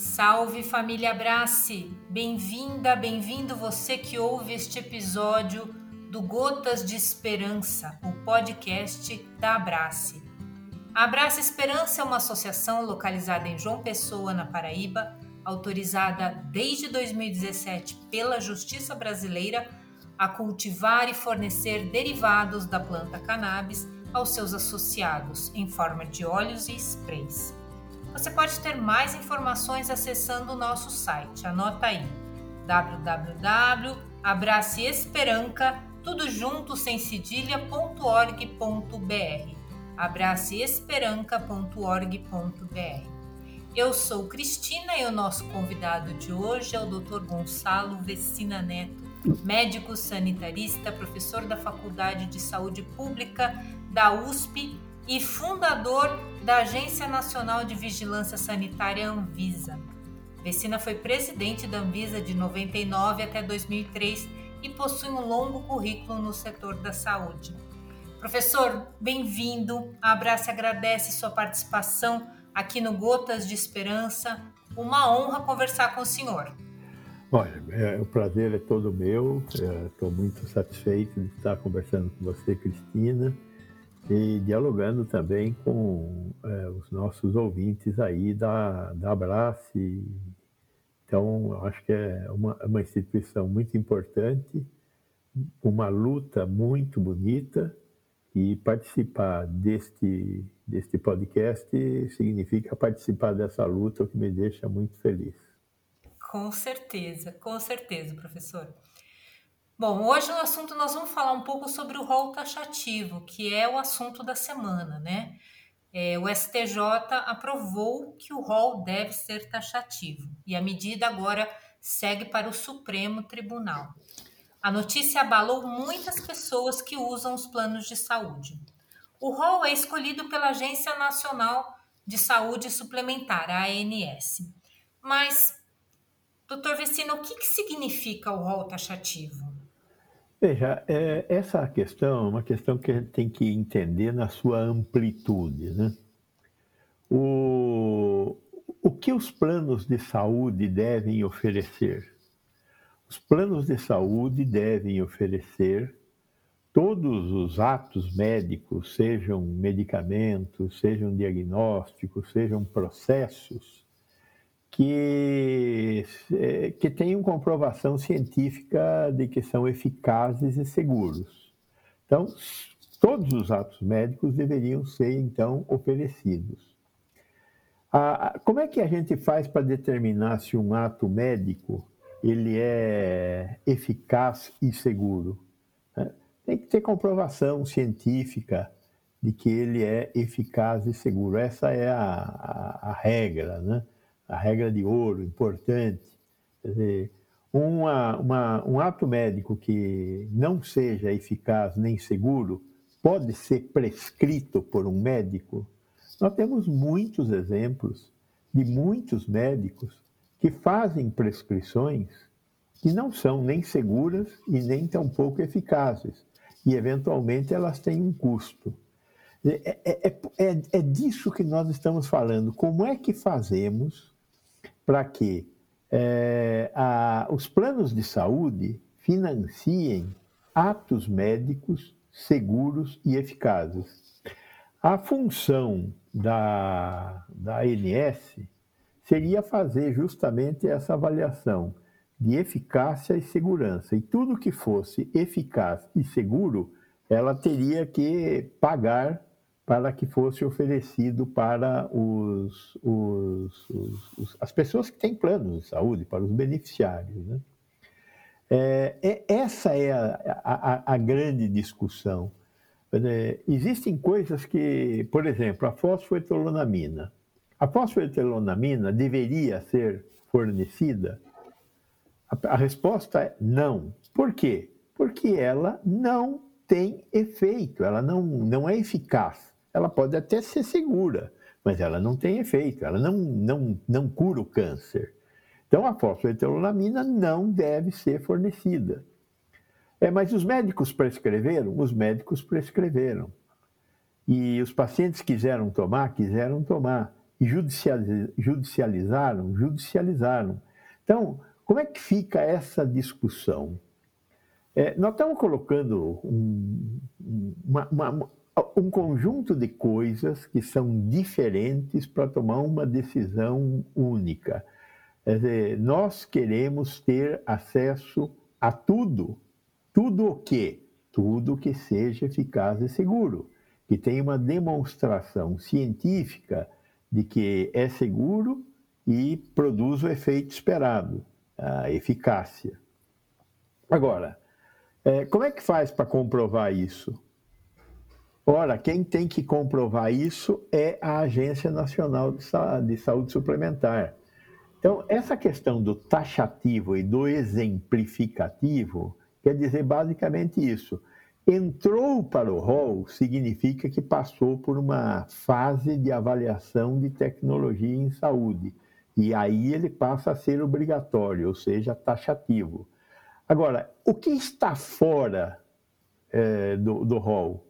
Salve família Abrace! Bem-vinda, bem-vindo você que ouve este episódio do Gotas de Esperança, o podcast da Abrace. A Abrace Esperança é uma associação localizada em João Pessoa, na Paraíba, autorizada desde 2017 pela Justiça Brasileira a cultivar e fornecer derivados da planta cannabis aos seus associados em forma de óleos e sprays. Você pode ter mais informações acessando o nosso site. Anota aí: www.abraceesperanca, abraceesperanca.org.br. Eu sou Cristina e o nosso convidado de hoje é o Dr. Gonçalo Vecina Neto, médico sanitarista, professor da Faculdade de Saúde Pública da USP e fundador da Agência Nacional de Vigilância Sanitária Anvisa. Vecina foi presidente da Anvisa de 99 até 2003 e possui um longo currículo no setor da saúde. Professor, bem-vindo. A Abraço agradece sua participação aqui no Gotas de Esperança. Uma honra conversar com o senhor. Olha, é, o prazer é todo meu. Estou é, muito satisfeito de estar conversando com você, Cristina e dialogando também com é, os nossos ouvintes aí da, da Abrace. Então, acho que é uma, é uma instituição muito importante, uma luta muito bonita, e participar deste, deste podcast significa participar dessa luta, o que me deixa muito feliz. Com certeza, com certeza, professor. Bom, hoje no assunto nós vamos falar um pouco sobre o rol taxativo, que é o assunto da semana, né? É, o STJ aprovou que o rol deve ser taxativo e a medida agora segue para o Supremo Tribunal. A notícia abalou muitas pessoas que usam os planos de saúde. O rol é escolhido pela Agência Nacional de Saúde Suplementar, a ANS. Mas, doutor Vecino, o que, que significa o rol taxativo? Veja, é, essa questão é uma questão que a gente tem que entender na sua amplitude. Né? O, o que os planos de saúde devem oferecer? Os planos de saúde devem oferecer todos os atos médicos, sejam medicamentos, sejam diagnósticos, sejam processos, que, é, que tenham comprovação científica de que são eficazes e seguros. Então, todos os atos médicos deveriam ser, então, oferecidos. como é que a gente faz para determinar se um ato médico ele é eficaz e seguro? Né? Tem que ter comprovação científica de que ele é eficaz e seguro. Essa é a, a, a regra, né? A regra de ouro, importante. Quer dizer, uma, uma, um ato médico que não seja eficaz nem seguro pode ser prescrito por um médico? Nós temos muitos exemplos de muitos médicos que fazem prescrições que não são nem seguras e nem tampouco eficazes. E, eventualmente, elas têm um custo. É, é, é, é disso que nós estamos falando. Como é que fazemos para que é, a, os planos de saúde financiem atos médicos seguros e eficazes. A função da, da ANS seria fazer justamente essa avaliação de eficácia e segurança. E tudo que fosse eficaz e seguro, ela teria que pagar para que fosse oferecido para os, os, os, as pessoas que têm planos de saúde, para os beneficiários. Né? É, é, essa é a, a, a grande discussão. É, existem coisas que, por exemplo, a fosfoetolonamina. A fosfoetolonamina deveria ser fornecida? A, a resposta é não. Por quê? Porque ela não tem efeito, ela não, não é eficaz ela pode até ser segura, mas ela não tem efeito, ela não, não, não cura o câncer. Então, a fosfoeterolamina não deve ser fornecida. É, mas os médicos prescreveram? Os médicos prescreveram. E os pacientes quiseram tomar? Quiseram tomar. e judicializaram, judicializaram. Então, como é que fica essa discussão? É, nós estamos colocando um, uma, uma, um conjunto de coisas que são diferentes para tomar uma decisão única. Dizer, nós queremos ter acesso a tudo. Tudo o quê? Tudo que seja eficaz e seguro, que tenha uma demonstração científica de que é seguro e produz o efeito esperado, a eficácia. Agora, é, como é que faz para comprovar isso? Ora, quem tem que comprovar isso é a Agência Nacional de Saúde Suplementar. Então, essa questão do taxativo e do exemplificativo quer dizer basicamente isso. Entrou para o rol significa que passou por uma fase de avaliação de tecnologia em saúde. E aí ele passa a ser obrigatório, ou seja, taxativo. Agora, o que está fora é, do, do rol?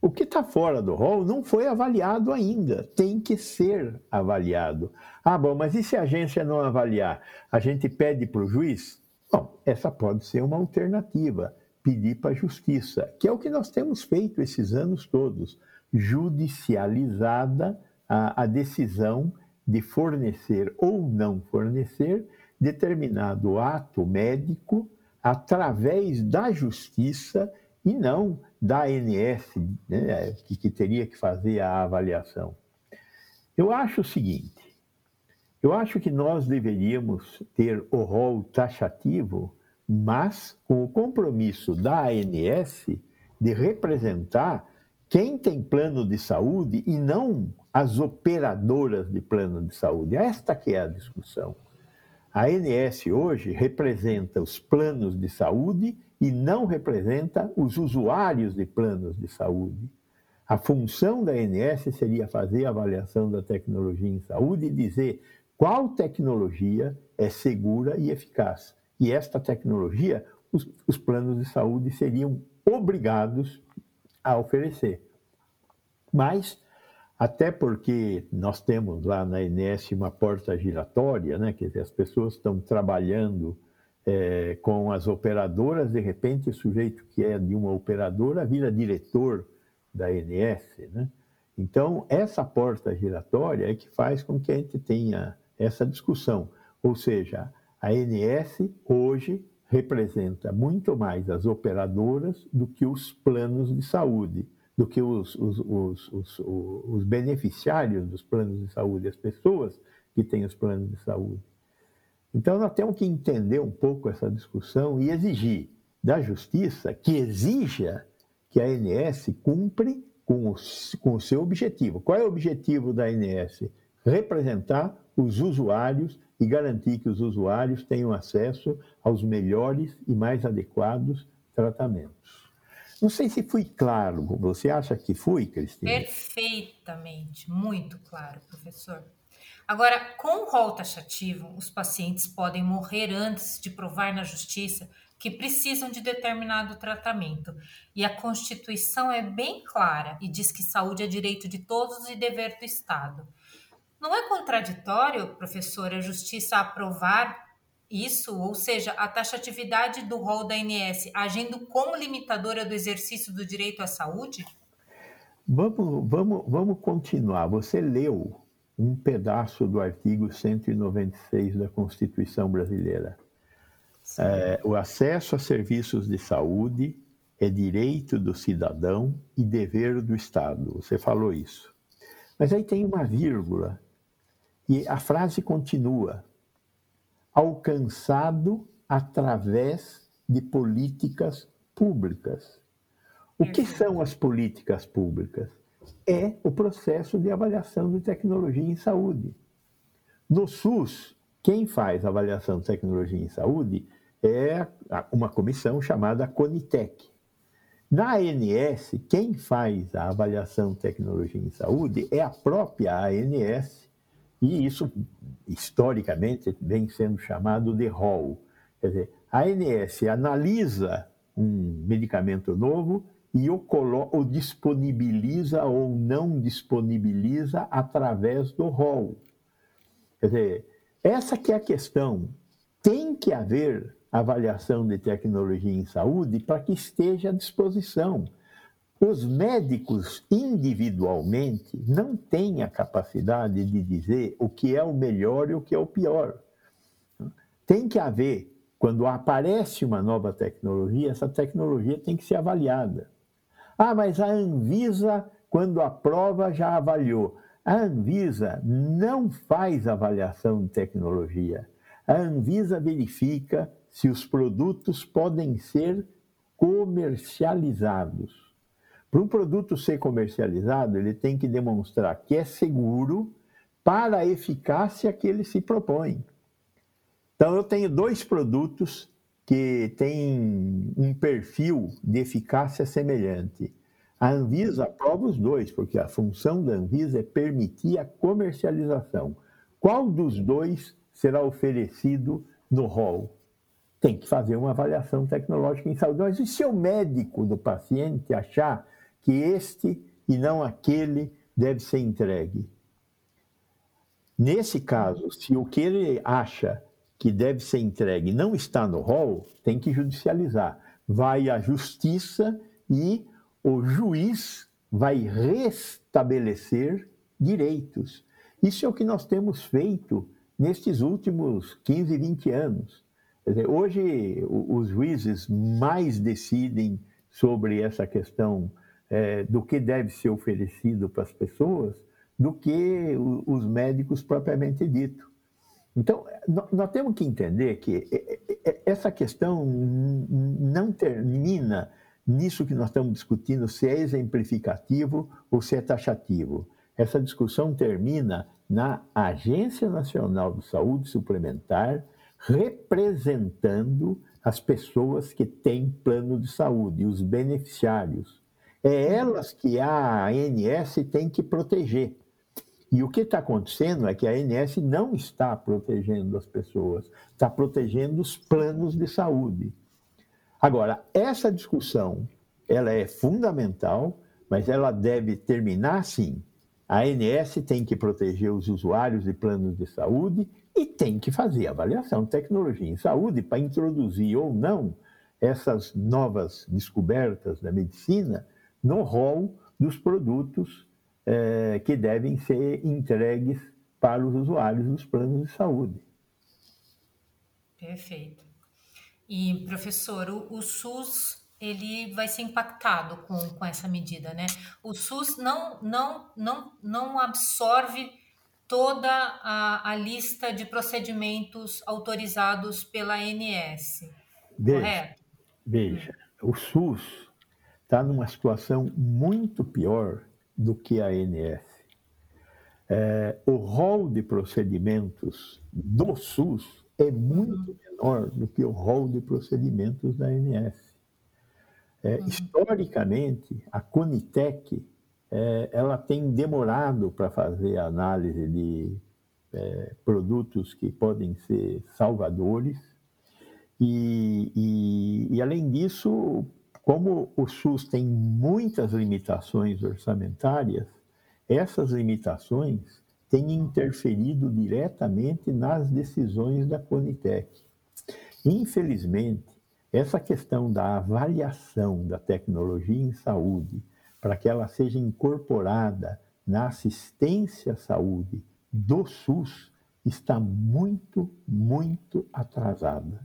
O que está fora do rol não foi avaliado ainda, tem que ser avaliado. Ah, bom, mas e se a agência não avaliar? A gente pede para o juiz? Bom, essa pode ser uma alternativa, pedir para a justiça, que é o que nós temos feito esses anos todos, judicializada a, a decisão de fornecer ou não fornecer determinado ato médico através da justiça e não da ANS, né, que, que teria que fazer a avaliação. Eu acho o seguinte: eu acho que nós deveríamos ter o rol taxativo, mas com o compromisso da ANS de representar quem tem plano de saúde e não as operadoras de plano de saúde. Esta que é a discussão. A ANS hoje representa os planos de saúde e não representa os usuários de planos de saúde. A função da ANS seria fazer a avaliação da tecnologia em saúde e dizer qual tecnologia é segura e eficaz. E esta tecnologia, os, os planos de saúde seriam obrigados a oferecer. Mas até porque nós temos lá na INES uma porta giratória, né? quer dizer, as pessoas estão trabalhando é, com as operadoras, de repente o sujeito que é de uma operadora vira diretor da INS. Né? Então, essa porta giratória é que faz com que a gente tenha essa discussão. Ou seja, a INS hoje representa muito mais as operadoras do que os planos de saúde do que os, os, os, os, beneficiários dos planos de saúde, as pessoas que têm os planos de saúde. Então, nós temos que entender um pouco essa discussão e exigir da justiça que exija que a ANS cumpre com o, com o seu objetivo. Qual é o objetivo da ANS? Representar os usuários e garantir que os usuários tenham acesso aos melhores e mais adequados tratamentos. Não sei se fui claro. Você acha que fui, Cristina? Perfeitamente, muito claro, professor. Agora, com o rol taxativo, os pacientes podem morrer antes de provar na justiça que precisam de determinado tratamento. E a Constituição é bem clara e diz que saúde é direito de todos e dever do Estado. Não é contraditório, professor, a justiça aprovar isso, ou seja, a taxatividade do rol da ANS agindo como limitadora do exercício do direito à saúde? Vamos, vamos, vamos continuar. Você leu um pedaço do artigo 196 da Constituição Brasileira. É, o acesso a serviços de saúde é direito do cidadão e dever do Estado. Você falou isso. Mas aí tem uma vírgula e a frase continua alcançado através de políticas públicas. O que são as políticas públicas? É o processo de avaliação de tecnologia em saúde. No SUS, quem faz avaliação de tecnologia em saúde é uma comissão chamada Conitec. Na ANS, quem faz a avaliação de tecnologia em saúde é a própria ANS e isso, historicamente, vem sendo chamado de rol. Quer dizer, a ANS analisa um medicamento novo e o, o disponibiliza ou não disponibiliza através do rol. Quer dizer, essa que é a questão. Tem que haver avaliação de tecnologia em saúde para que esteja à disposição. Os médicos individualmente não têm a capacidade de dizer o que é o melhor e o que é o pior. Tem que haver, quando aparece uma nova tecnologia, essa tecnologia tem que ser avaliada. Ah, mas a Anvisa, quando aprova, já avaliou. A Anvisa não faz avaliação de tecnologia. A Anvisa verifica se os produtos podem ser comercializados. Para um produto ser comercializado, ele tem que demonstrar que é seguro para a eficácia que ele se propõe. Então, eu tenho dois produtos que têm um perfil de eficácia semelhante. A Anvisa aprova os dois, porque a função da Anvisa é permitir a comercialização. Qual dos dois será oferecido no rol? Tem que fazer uma avaliação tecnológica em saúde. Mas e se o médico do paciente achar que este e não aquele deve ser entregue? Nesse caso, se o que ele acha que deve ser entregue não está no rol, tem que judicializar. Vai à justiça e o juiz vai restabelecer direitos. Isso é o que nós temos feito nestes últimos 15, 20 anos. Dizer, hoje, os juízes mais decidem sobre essa questão é, do que deve ser oferecido para as pessoas do que os médicos propriamente dito. Então, nós temos que entender que essa questão não termina nisso que nós estamos discutindo, se é exemplificativo ou se é taxativo. Essa discussão termina na Agência Nacional de Saúde Suplementar, representando as pessoas que têm plano de saúde, os beneficiários. É elas que a ANS tem que proteger. E o que está acontecendo é que a ANS não está protegendo as pessoas, está protegendo os planos de saúde. Agora, essa discussão, ela é fundamental, mas ela deve terminar assim. A ANS tem que proteger os usuários de planos de saúde e tem que fazer avaliação de tecnologia em saúde para introduzir ou não essas novas descobertas da medicina no rol dos produtos é, que devem ser entregues para os usuários dos planos de saúde. Perfeito. E, professor, o, o SUS ele vai ser impactado com, com essa medida, né? O SUS não, não, não, não absorve toda a, a lista de procedimentos autorizados pela ANS, veja, correto? Veja, o SUS está numa situação muito pior do que a ANS. É, o rol de procedimentos do SUS é muito menor do que o rol de procedimentos da ANS. É, uhum. Historicamente, a Conitec é, ela tem demorado para fazer análise de é, produtos que podem ser salvadores e, e, e, além disso, como o SUS tem muitas limitações orçamentárias, essas limitações têm interferido diretamente nas decisões da Conitec. Infelizmente, essa questão da avaliação da tecnologia em saúde, para que ela seja incorporada na assistência à saúde do SUS, está muito, muito atrasada.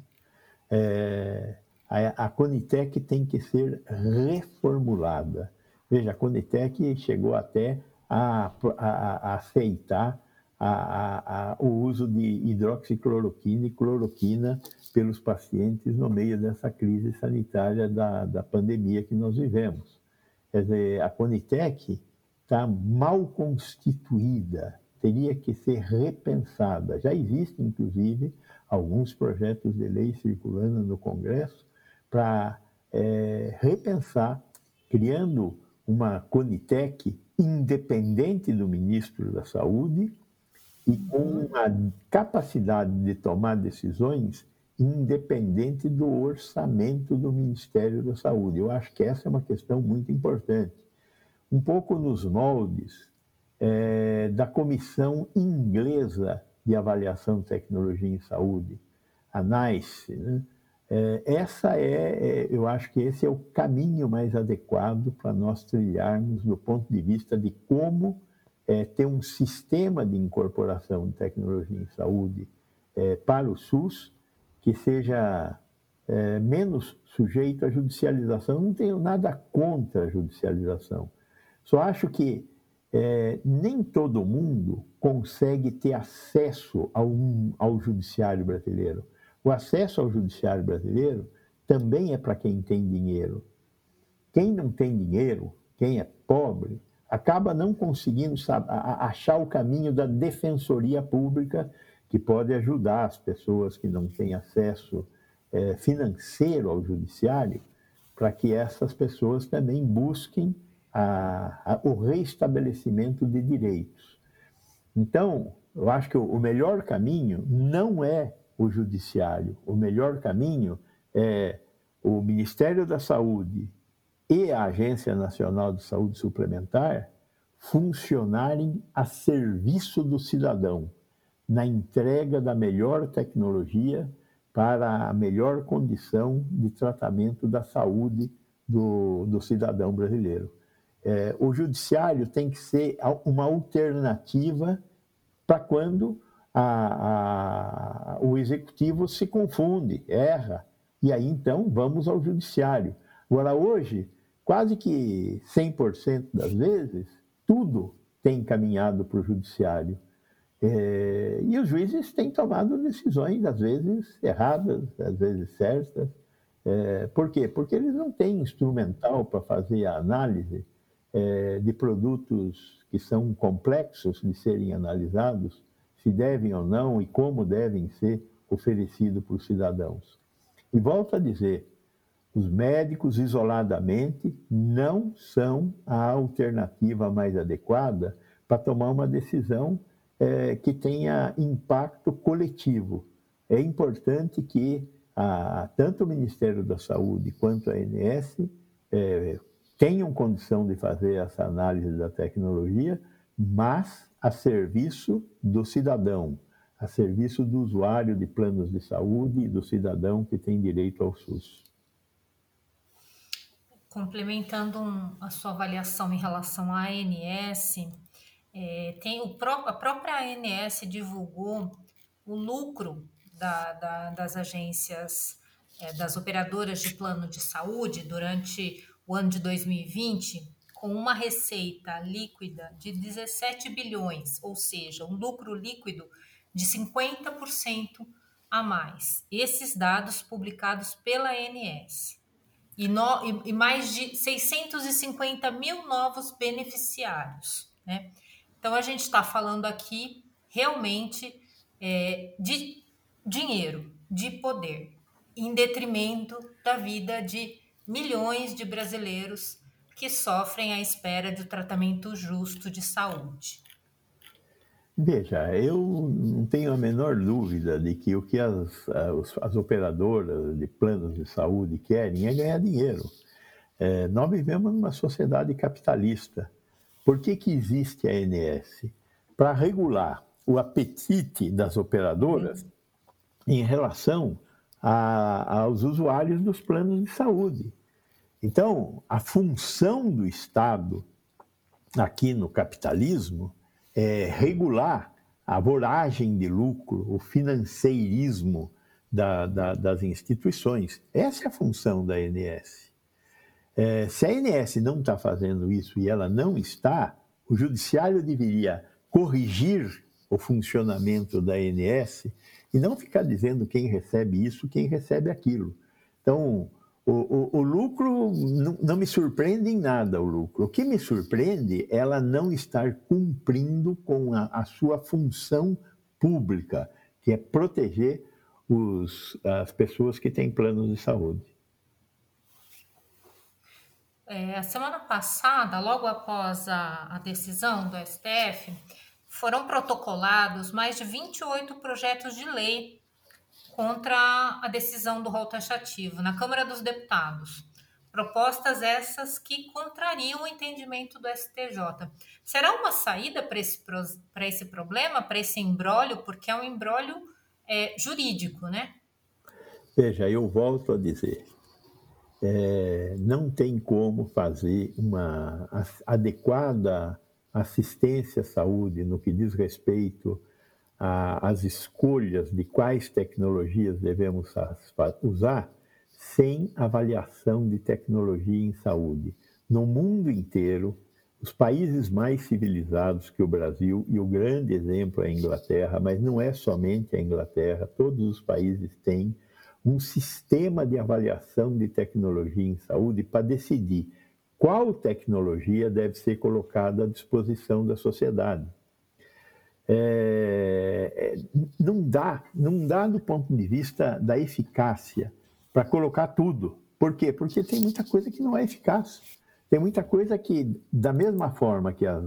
É, a, a Conitec tem que ser reformulada. Veja, a Conitec chegou até a, a, a aceitar o uso de hidroxicloroquina e cloroquina pelos pacientes no meio dessa crise sanitária da, da pandemia que nós vivemos. Quer dizer, a Conitec está mal constituída, teria que ser repensada. Já existem, inclusive, alguns projetos de lei circulando no Congresso para é, repensar, criando uma Conitec independente do ministro da Saúde e com uma capacidade de tomar decisões independente do orçamento do Ministério da Saúde. Eu acho que essa é uma questão muito importante. Um pouco nos moldes é, da Comissão Inglesa de Avaliação de Tecnologia em Saúde, a NICE. Né? É, essa é, é, eu acho que esse é o caminho mais adequado para nós trilharmos do ponto de vista de como é, ter um sistema de incorporação de tecnologia em saúde é, para o SUS que seja é, menos sujeito à judicialização. Não tenho nada contra a judicialização. Só acho que é, nem todo mundo consegue ter acesso ao, ao judiciário brasileiro. O acesso ao judiciário brasileiro também é para quem tem dinheiro. Quem não tem dinheiro, quem é pobre, acaba não conseguindo achar o caminho da defensoria pública que pode ajudar as pessoas que não têm acesso é, financeiro ao judiciário, para que essas pessoas também busquem a, a, o reestabelecimento de direitos. Então, eu acho que o melhor caminho não é o judiciário, o melhor caminho é o Ministério da Saúde e a Agência Nacional de Saúde Suplementar funcionarem a serviço do cidadão na entrega da melhor tecnologia para a melhor condição de tratamento da saúde do, do cidadão brasileiro. É, o judiciário tem que ser uma alternativa para quando a, a, o executivo se confunde, erra, e aí então vamos ao judiciário. Agora, hoje, quase que 100% das vezes, tudo tem caminhado para o judiciário. É, e os juízes têm tomado decisões, às vezes erradas, às vezes certas. É, por quê? Porque eles não têm instrumental para fazer a análise é, de produtos que são complexos de serem analisados, se devem ou não e como devem ser oferecidos para os cidadãos. E volto a dizer, os médicos isoladamente não são a alternativa mais adequada para tomar uma decisão é, que tenha impacto coletivo. É importante que a, tanto o Ministério da Saúde quanto a ANS é, tenham condição de fazer essa análise da tecnologia, mas a serviço do cidadão, a serviço do usuário de planos de saúde e do cidadão que tem direito ao SUS. Complementando a sua avaliação em relação à ANS, é, tem o pró a própria ANS divulgou o lucro da, da, das agências, é, das operadoras de plano de saúde durante o ano de 2020 com uma receita líquida de 17 bilhões, ou seja, um lucro líquido de 50% a mais. Esses dados publicados pela ANS. E, no, e, e mais de 650 mil novos beneficiários. Né? Então, a gente está falando aqui realmente é, de dinheiro, de poder, em detrimento da vida de milhões de brasileiros que sofrem à espera de um tratamento justo de saúde. Veja, eu não tenho a menor dúvida de que o que as, as, as operadoras de planos de saúde querem é ganhar dinheiro. É, nós vivemos numa sociedade capitalista por que, que existe a ANS? Para regular o apetite das operadoras em relação a, aos usuários dos planos de saúde. Então, a função do Estado aqui no capitalismo é regular a voragem de lucro, o financeirismo da, da, das instituições. Essa é a função da ANS. É, se a ANS não está fazendo isso e ela não está, o judiciário deveria corrigir o funcionamento da ANS e não ficar dizendo quem recebe isso, quem recebe aquilo. Então, o, o, o lucro não, me surpreende em nada o lucro. O que me surpreende é ela não estar cumprindo com a, a sua função pública, que é proteger os, as pessoas que têm planos de saúde. É, a semana passada, logo após a, a decisão do STF, foram protocolados mais de 28 projetos de lei contra a decisão do rol taxativo na Câmara dos Deputados. Propostas essas que contrariam o entendimento do STJ. Será uma saída para esse, esse problema, para esse embrólio, porque é um embrólio é, jurídico, né? Veja, eu volto a dizer, é, não tem como fazer uma adequada assistência à saúde no que diz respeito às escolhas de quais tecnologias devemos usar sem avaliação de tecnologia em saúde. No mundo inteiro, os países mais civilizados que o Brasil, e o grande exemplo é a Inglaterra, mas não é somente a Inglaterra, todos os países têm um sistema de avaliação de tecnologia em saúde para decidir qual tecnologia deve ser colocada à disposição da sociedade. É, é, não dá, não dá do ponto de vista da eficácia para colocar tudo. Por quê? Porque tem muita coisa que não é eficaz. Tem muita coisa que, da mesma forma que as,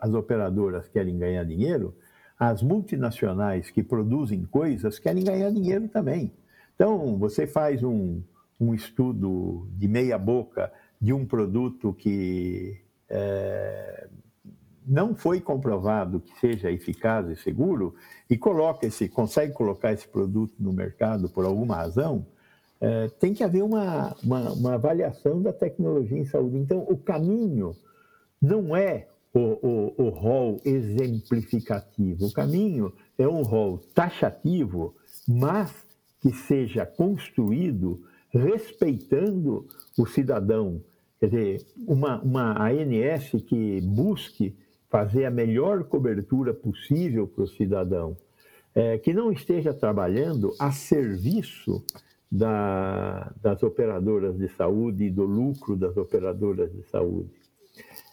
as operadoras querem ganhar dinheiro, as multinacionais que produzem coisas querem ganhar dinheiro também. Então, você faz um, um estudo de meia boca de um produto que é, não foi comprovado que seja eficaz e seguro e coloca esse, consegue colocar esse produto no mercado por alguma razão, é, tem que haver uma, uma, uma, avaliação da tecnologia em saúde. Então, o caminho não é o, o, o rol exemplificativo, o caminho é um rol taxativo, mas que seja construído respeitando o cidadão. Quer dizer, uma, uma ANS que busque fazer a melhor cobertura possível para o cidadão, é, que não esteja trabalhando a serviço da, das operadoras de saúde e do lucro das operadoras de saúde.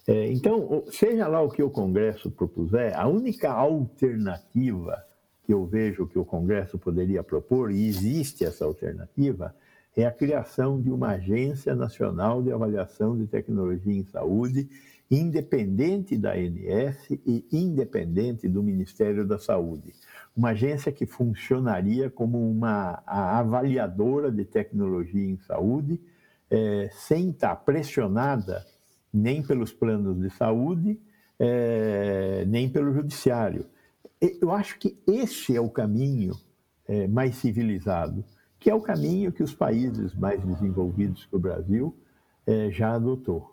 É, então, seja lá o que o Congresso propuser, a única alternativa que eu vejo que o Congresso poderia propor, e existe essa alternativa, é a criação de uma Agência Nacional de Avaliação de Tecnologia em Saúde, independente da ANS e independente do Ministério da Saúde. Uma agência que funcionaria como uma avaliadora de tecnologia em saúde, é, sem estar pressionada nem pelos planos de saúde, é, nem pelo judiciário eu acho que esse é o caminho é, mais civilizado, que é o caminho que os países mais desenvolvidos que o Brasil é, já adotou.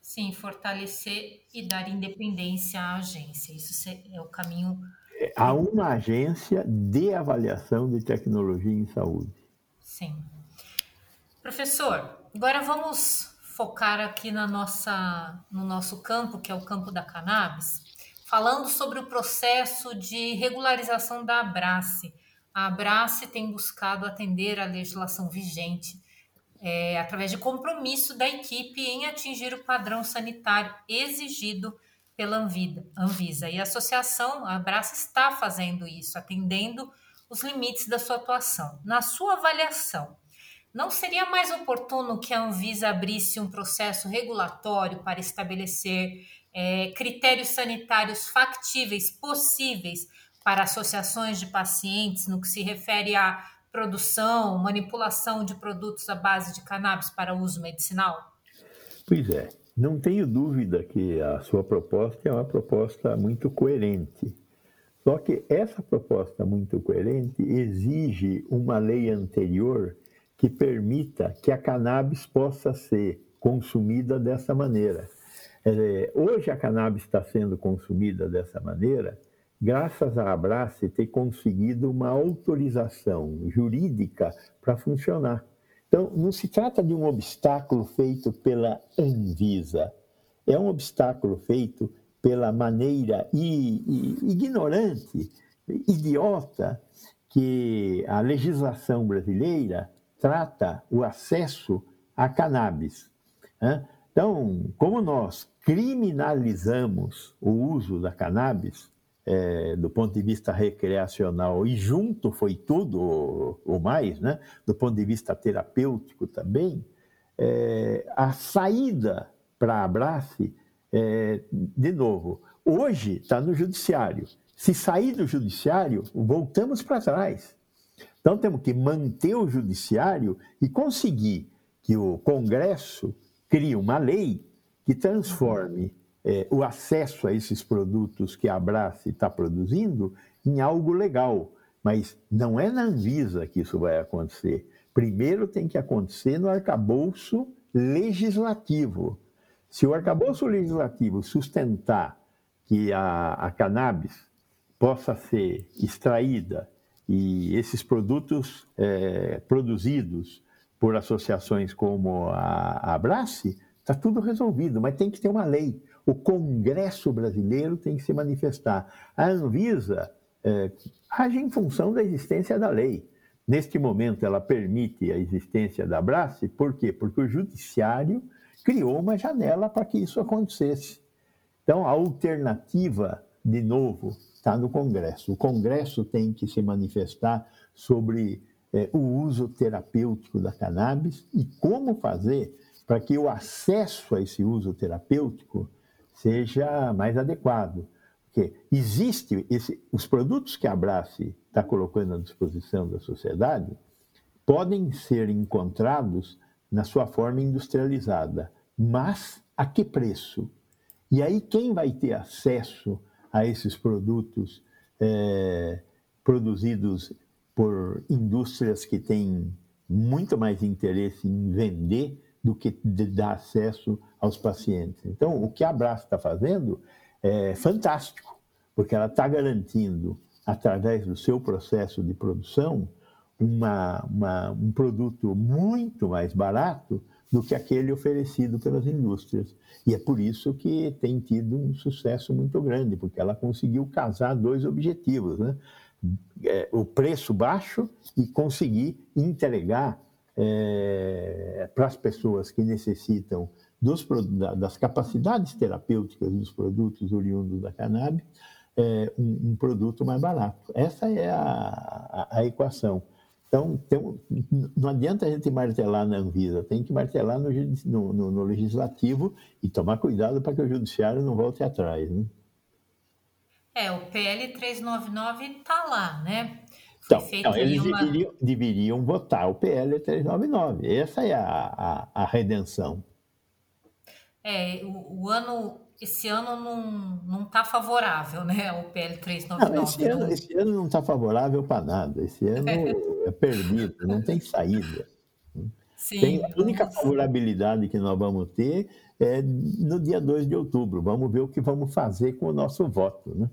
Sim, fortalecer e dar independência à agência. Isso é o caminho. É, há uma agência de avaliação de tecnologia em saúde. Sim. Professor, agora vamos focar aqui na nossa, no nosso campo, que é o campo da cannabis falando sobre o processo de regularização da Abrace. A Abrace tem buscado atender a legislação vigente é, através de compromisso da equipe em atingir o padrão sanitário exigido pela Anvisa. E a associação, a Abrace, está fazendo isso, atendendo os limites da sua atuação. Na sua avaliação, não seria mais oportuno que a Anvisa abrisse um processo regulatório para estabelecer é, critérios sanitários factíveis, possíveis para associações de pacientes no que se refere à produção, manipulação de produtos à base de cannabis para uso medicinal? Pois é, não tenho dúvida que a sua proposta é uma proposta muito coerente. Só que essa proposta muito coerente exige uma lei anterior que permita que a cannabis possa ser consumida dessa maneira. É, hoje a cannabis está sendo consumida dessa maneira graças à Abrace ter conseguido uma autorização jurídica para funcionar. Então, não se trata de um obstáculo feito pela Anvisa, é um obstáculo feito pela maneira ignorante, idiota, que a legislação brasileira trata o acesso a cannabis. Né? Então, como nós criminalizamos o uso da cannabis, é, do ponto de vista recreacional, e junto foi tudo, ou mais, né? do ponto de vista terapêutico também, é, a saída para a Abrace, é, de novo, hoje está no judiciário. Se sair do judiciário, voltamos para trás. Então temos que manter o judiciário e conseguir que o Congresso crie uma lei que transforme é, o acesso a esses produtos que a Abrace está produzindo em algo legal. Mas não é na Anvisa que isso vai acontecer. Primeiro tem que acontecer no arcabouço legislativo. Se o arcabouço legislativo sustentar que a, a cannabis possa ser extraída e esses produtos é, produzidos por associações como a, a Abrace, está tudo resolvido, mas tem que ter uma lei. O Congresso brasileiro tem que se manifestar. A Anvisa é, age em função da existência da lei. Neste momento, ela permite a existência da Abrace, por quê? Porque o Judiciário criou uma janela para que isso acontecesse. Então, a alternativa, de novo, está no Congresso. O Congresso tem que se manifestar sobre é, o uso terapêutico da cannabis e como fazer para que o acesso a esse uso terapêutico seja mais adequado. Porque existe esse, os produtos que a Abrace está colocando à disposição da sociedade podem ser encontrados na sua forma industrializada, mas a que preço? E aí, quem vai ter acesso a esses produtos é, produzidos por indústrias que têm muito mais interesse em vender do que de dar acesso aos pacientes. Então, o que a Abraço está fazendo é fantástico, porque ela está garantindo, através do seu processo de produção, uma, uma, um produto muito mais barato do que aquele oferecido pelas indústrias. E é por isso que tem tido um sucesso muito grande, porque ela conseguiu casar dois objetivos, né? É, o preço baixo e conseguir entregar é, para as pessoas que necessitam dos, das capacidades terapêuticas dos produtos oriundos da cannabis é, um, um, produto mais barato. Essa é a, a, a equação. Então, tem, não adianta a gente martelar na Anvisa, tem que martelar no, no, no legislativo e tomar cuidado para que o judiciário não volte atrás. Né? É, o PL 399 está lá, né? Então, eles uma... deveriam, deveriam, votar o PL 399. Essa é a, a, a redenção. É, o, o ano esse ano não não está favorável, né? O PL 399. Não, esse, ano, esse ano não está favorável para nada. Esse ano é perdido, não tem saída. Sim, tem, a única favorabilidade que nós vamos ter é no dia 2 de outubro. Vamos ver o que vamos fazer com o nosso voto, né?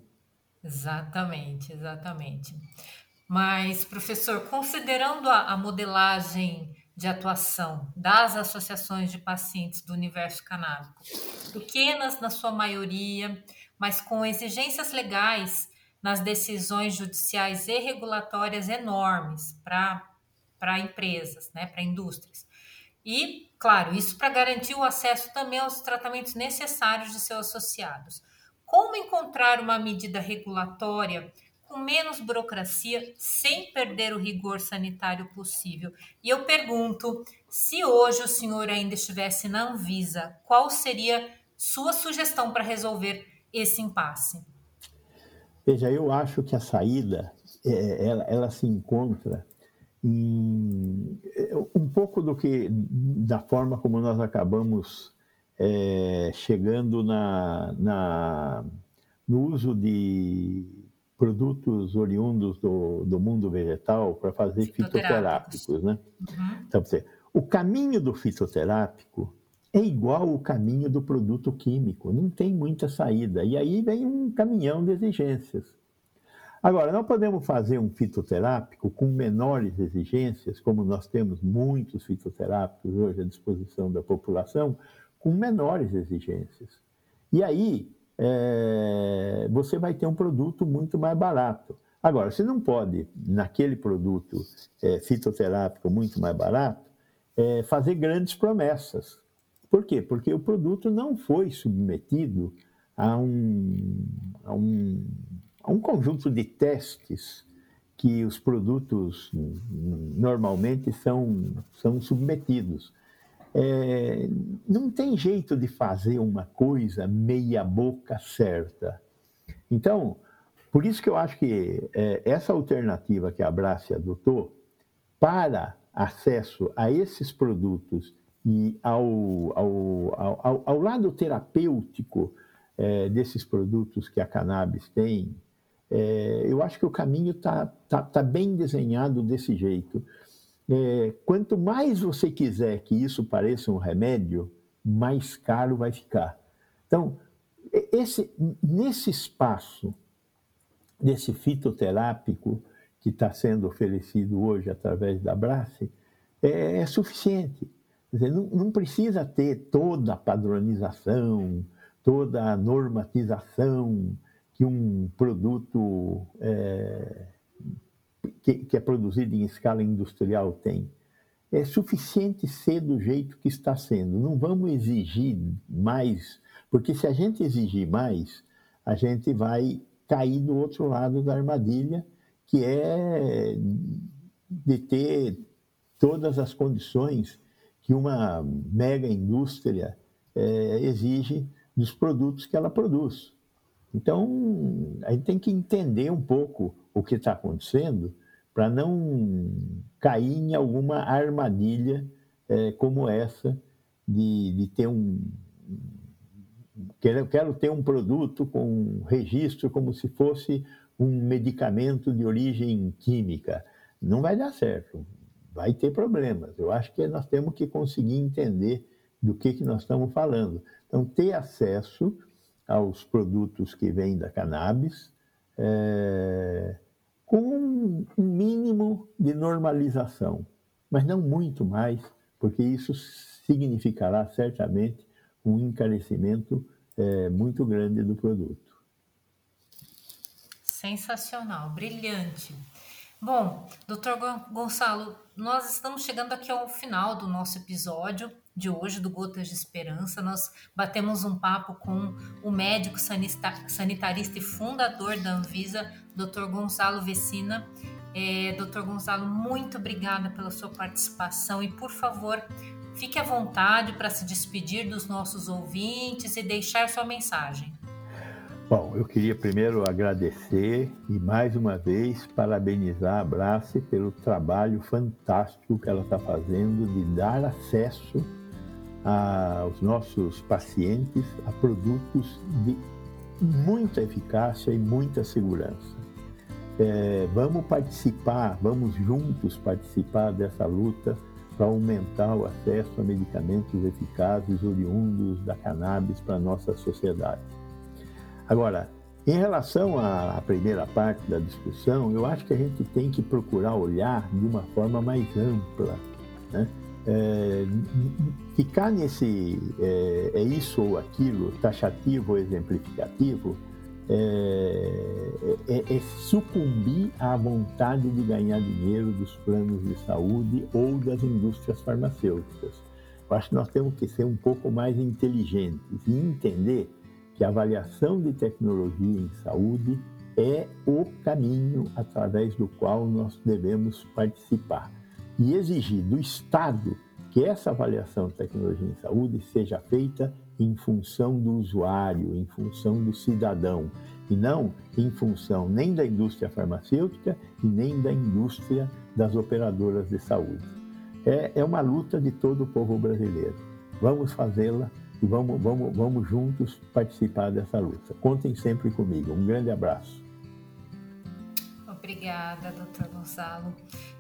Exatamente, exatamente. Mas, professor, considerando a, a modelagem de atuação das associações de pacientes do universo canábico, pequenas na sua maioria, mas com exigências legais nas decisões judiciais e regulatórias enormes para empresas, né, para indústrias. E, claro, isso para garantir o acesso também aos tratamentos necessários de seus associados. Como encontrar uma medida regulatória com menos burocracia, sem perder o rigor sanitário possível. E eu pergunto: se hoje o senhor ainda estivesse na Anvisa, qual seria sua sugestão para resolver esse impasse? Veja, eu acho que a saída é, ela, ela, se encontra um pouco do que da forma como nós acabamos é, chegando na, na, no uso de produtos oriundos do, do mundo vegetal para fazer fitoterápicos, né? Uhum. Então, você, o caminho do fitoterápico é igual o caminho do produto químico, não tem muita saída. E aí vem um caminhão de exigências. Agora, não podemos fazer um fitoterápico com menores exigências, como nós temos muitos fitoterápicos hoje à disposição da população, com menores exigências. E aí, é, você vai ter um produto muito mais barato. Agora, você não pode, naquele produto é, fitoterápico muito mais barato, é, fazer grandes promessas. Por quê? Porque o produto não foi submetido a um, a um, a um conjunto de testes que os produtos normalmente são, são submetidos. É, não tem jeito de fazer uma coisa meia boca certa. Então, Por isso que eu acho que é, essa alternativa que a Abrace adotou para acesso a esses produtos e ao, ao, ao, ao lado terapêutico é, desses produtos que a cannabis tem, é, eu acho que o caminho está tá, tá bem desenhado desse jeito. É, quanto mais você quiser que isso pareça um remédio, mais caro vai ficar. Então, esse, nesse espaço desse fitoterápico que está sendo oferecido hoje através da Brace, é, é suficiente. Dizer, não, não, precisa ter toda a padronização, toda a normatização que um produto é, que, que é produzido em escala industrial tem. É suficiente ser do jeito que está sendo. Não vamos exigir mais, porque se a gente exigir mais, a gente vai cair do outro lado da armadilha, que é de ter todas as condições que uma mega indústria é, exige dos produtos que ela produz. Então, a gente tem que entender um pouco o que está acontecendo para não cair em alguma armadilha é, como essa de, de ter um. Quero, quero ter um produto com registro como se fosse um medicamento de origem química. Não vai dar certo vai ter problemas. Eu acho que nós temos que conseguir entender do que, que nós estamos falando. Então, ter acesso aos produtos que vêm da cannabis é, com um mínimo de normalização, mas não muito mais, porque isso significará certamente um encarecimento é, muito grande do produto. Sensacional, brilhante. Bom, doutor Gonçalo, nós estamos chegando aqui ao final do nosso episódio de hoje do Gotas de Esperança. Nós batemos um papo com o médico sanitarista e fundador da Anvisa, Dr. Gonçalo Vecina. É, Dr. Gonçalo, muito obrigada pela sua participação e, por favor, fique à vontade para se despedir dos nossos ouvintes e deixar sua mensagem. Bom, eu queria primeiro agradecer e mais uma vez parabenizar a Brace pelo trabalho fantástico que ela está fazendo de dar acesso aos nossos pacientes a produtos de muita eficácia e muita segurança. É, vamos participar, vamos juntos participar dessa luta para aumentar o acesso a medicamentos eficazes oriundos da cannabis para a nossa sociedade. Agora, em relação à primeira parte da discussão, eu acho que a gente tem que procurar olhar de uma forma mais ampla. Né? É, ficar nesse é, é, isso ou aquilo, taxativo ou exemplificativo, é, é, é, sucumbir à vontade de ganhar dinheiro dos planos de saúde ou das indústrias farmacêuticas. Eu acho que nós temos que ser um pouco mais inteligentes e entender que a avaliação de tecnologia em saúde é o caminho através do qual nós devemos participar e exigir do Estado que essa avaliação de tecnologia em saúde seja feita em função do usuário, em função do cidadão, e não em função nem da indústria farmacêutica e nem da indústria das operadoras de saúde. É, é uma luta de todo o povo brasileiro. Vamos fazê-la e vamos, vamos, vamos juntos participar dessa luta. Contem sempre comigo. Um grande abraço. Obrigada, doutor Gonçalo.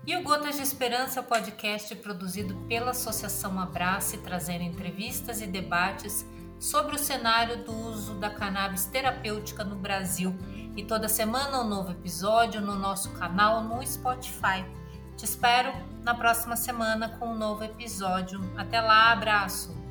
E o Gotas de Esperança é o podcast produzido pela Associação Abrace, trazendo entrevistas e debates sobre o cenário do uso da cannabis terapêutica no Brasil. E toda semana um novo episódio no nosso canal no Spotify. Te espero na próxima semana com um novo episódio. Até lá, abraço!